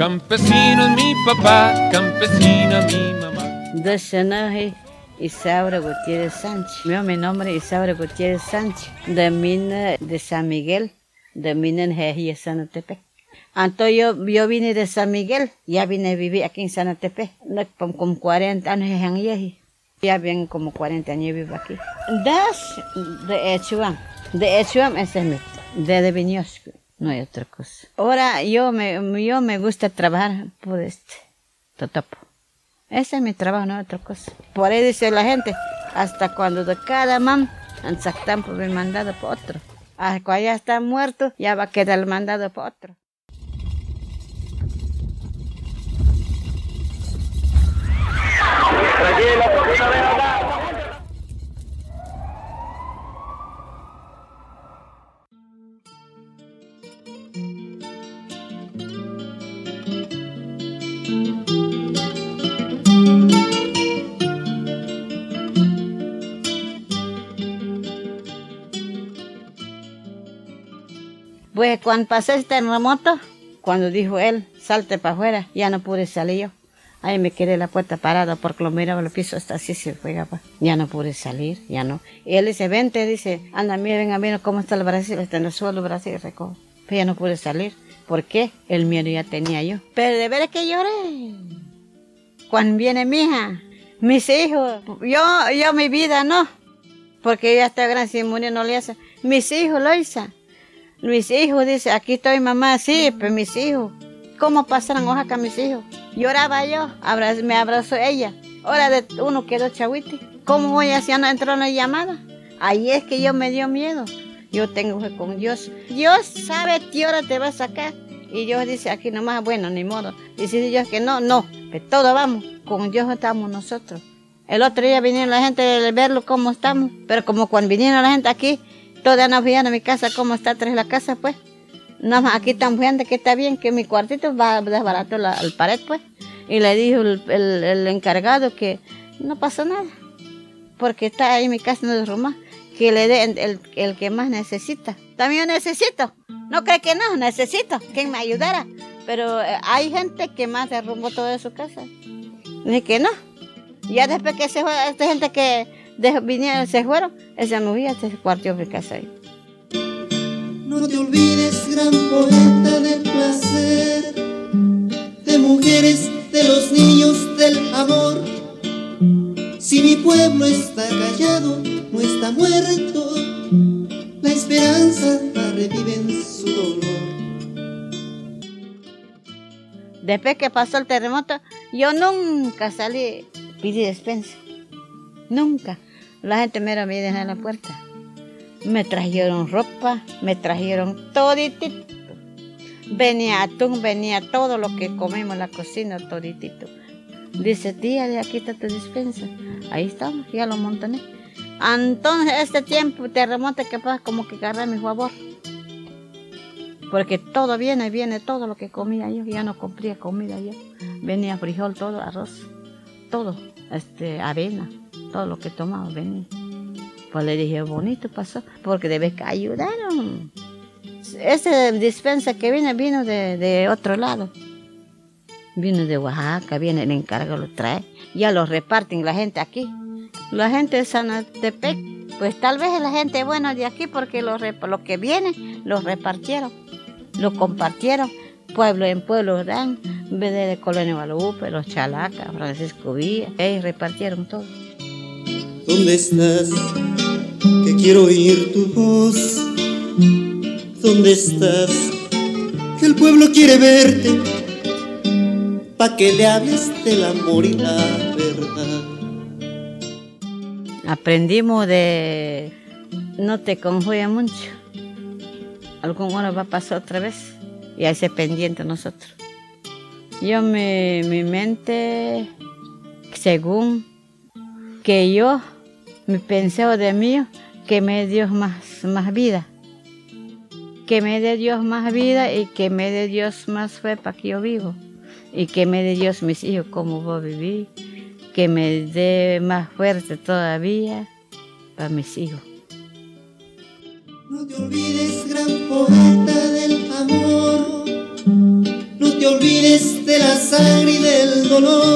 Campesino es mi papá, campesina mi mamá. De Isaura Gutiérrez Sánchez. Mi nombre es Isaura Gutiérrez Sánchez, de mina de San Miguel, de mina en Jejía, Sanotepec. Entonces yo, yo vine de San Miguel, ya vine a vivir aquí en Sanotepec, como 40 años en Ya bien como 40 años vivo aquí. Das de Echuam. De Echuam es mi, de, de Viñosco. No hay otra cosa. Ahora yo me, yo me gusta trabajar por este totopo. Ese es mi trabajo, no hay otra cosa. Por ahí dice la gente, hasta cuando de cada man, han por el mandado por otro. Hasta cuando ya está muerto, ya va a quedar el mandado por otro. Pues cuando pasé este terremoto, cuando dijo él, salte para afuera, ya no pude salir yo. Ahí me quedé la puerta parada porque lo miraba el piso hasta así se fue. Ya no pude salir, ya no. Y él dice, vente, dice, anda, miren a ver cómo está el Brasil, está en el suelo el Brasil, recoge. Pero ya no pude salir. ¿Por qué? El miedo ya tenía yo. Pero de veras que lloré. Cuando viene mi hija, mis hijos, yo, yo mi vida no. Porque ya está gran, si no le hace. Mis hijos lo hizo. Mis hijos, dice, aquí estoy mamá, sí, pues mis hijos. ¿Cómo pasaron Oaxaca mis hijos? Lloraba yo, me abrazó ella. Ahora de uno quedó chahuite. ¿Cómo voy hacia no entró en la llamada? Ahí es que yo me dio miedo. Yo tengo fe con Dios. Dios sabe qué hora te va a sacar. Y Dios dice aquí nomás, bueno, ni modo. Dice Dios que no, no, que todo vamos. Con Dios estamos nosotros. El otro día vinieron la gente a verlo cómo estamos. Pero como cuando vinieron la gente aquí, Toda nos veían a mi casa cómo está tras la casa, pues. Nada más aquí tan gente que está bien, que mi cuartito va desbarato la, el pared, pues. Y le dijo el, encargado que no pasó nada, porque está ahí mi casa no derrumba, que le dé el, el, que más necesita. También necesito, no cree que no, necesito, que me ayudara. Pero eh, hay gente que más derrumbó toda su casa. Dice que no. Ya después que se fue, esta gente que de, vinieron, se fueron, esa mujer se cuartió de casa ahí. No te olvides, gran poeta del placer, de mujeres, de los niños, del amor. Si mi pueblo está callado, no está muerto, la esperanza revive en su dolor. Después que pasó el terremoto, yo nunca salí, pedí despensa. Nunca. La gente me me en la puerta. Me trajeron ropa, me trajeron toditito. Venía atún, venía todo lo que comemos en la cocina, toditito. Dice, tía, de aquí está tu despensa. Ahí estamos, ya lo montané. Entonces, este tiempo terremoto que pasa, como que agarré mi favor. Porque todo viene, viene todo lo que comía yo. Ya no compré comida yo. Venía frijol, todo, arroz, todo, este, avena todo lo que tomaba venía. Pues le dije, bonito pasó, porque debes que ayudaron. Ese dispensa que viene vino de, otro lado. Vino de Oaxaca, viene el encargo, lo trae. Ya lo reparten la gente aquí. La gente de Sanatepec, pues tal vez la gente buena de aquí porque lo, lo que viene lo repartieron, lo compartieron. Pueblo en pueblo dan, de Colonia Guadalupe, los Chalacas, Francisco Villa, y repartieron todo. ¿Dónde estás? Que quiero oír tu voz. ¿Dónde estás? Que el pueblo quiere verte. Pa' que le hables del amor y la verdad. Aprendimos de no te conjugue mucho. Algún hora va a pasar otra vez y ahí se pendiente nosotros. Yo mi, mi mente, según que yo mi penseo de mí, que me dé Dios más, más vida. Que me dé Dios más vida y que me dé Dios más fe para que yo vivo. Y que me dé Dios mis hijos como voy a vivir. Que me dé más fuerte todavía para mis hijos. No te olvides, gran poeta del amor. No te olvides de la sangre y del dolor.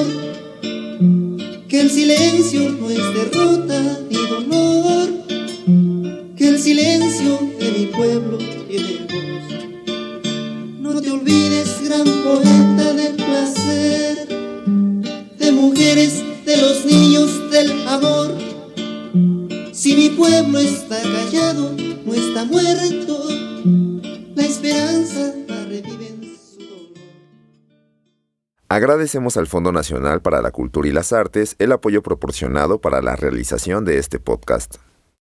Agradecemos al Fondo Nacional para la Cultura y las Artes el apoyo proporcionado para la realización de este podcast.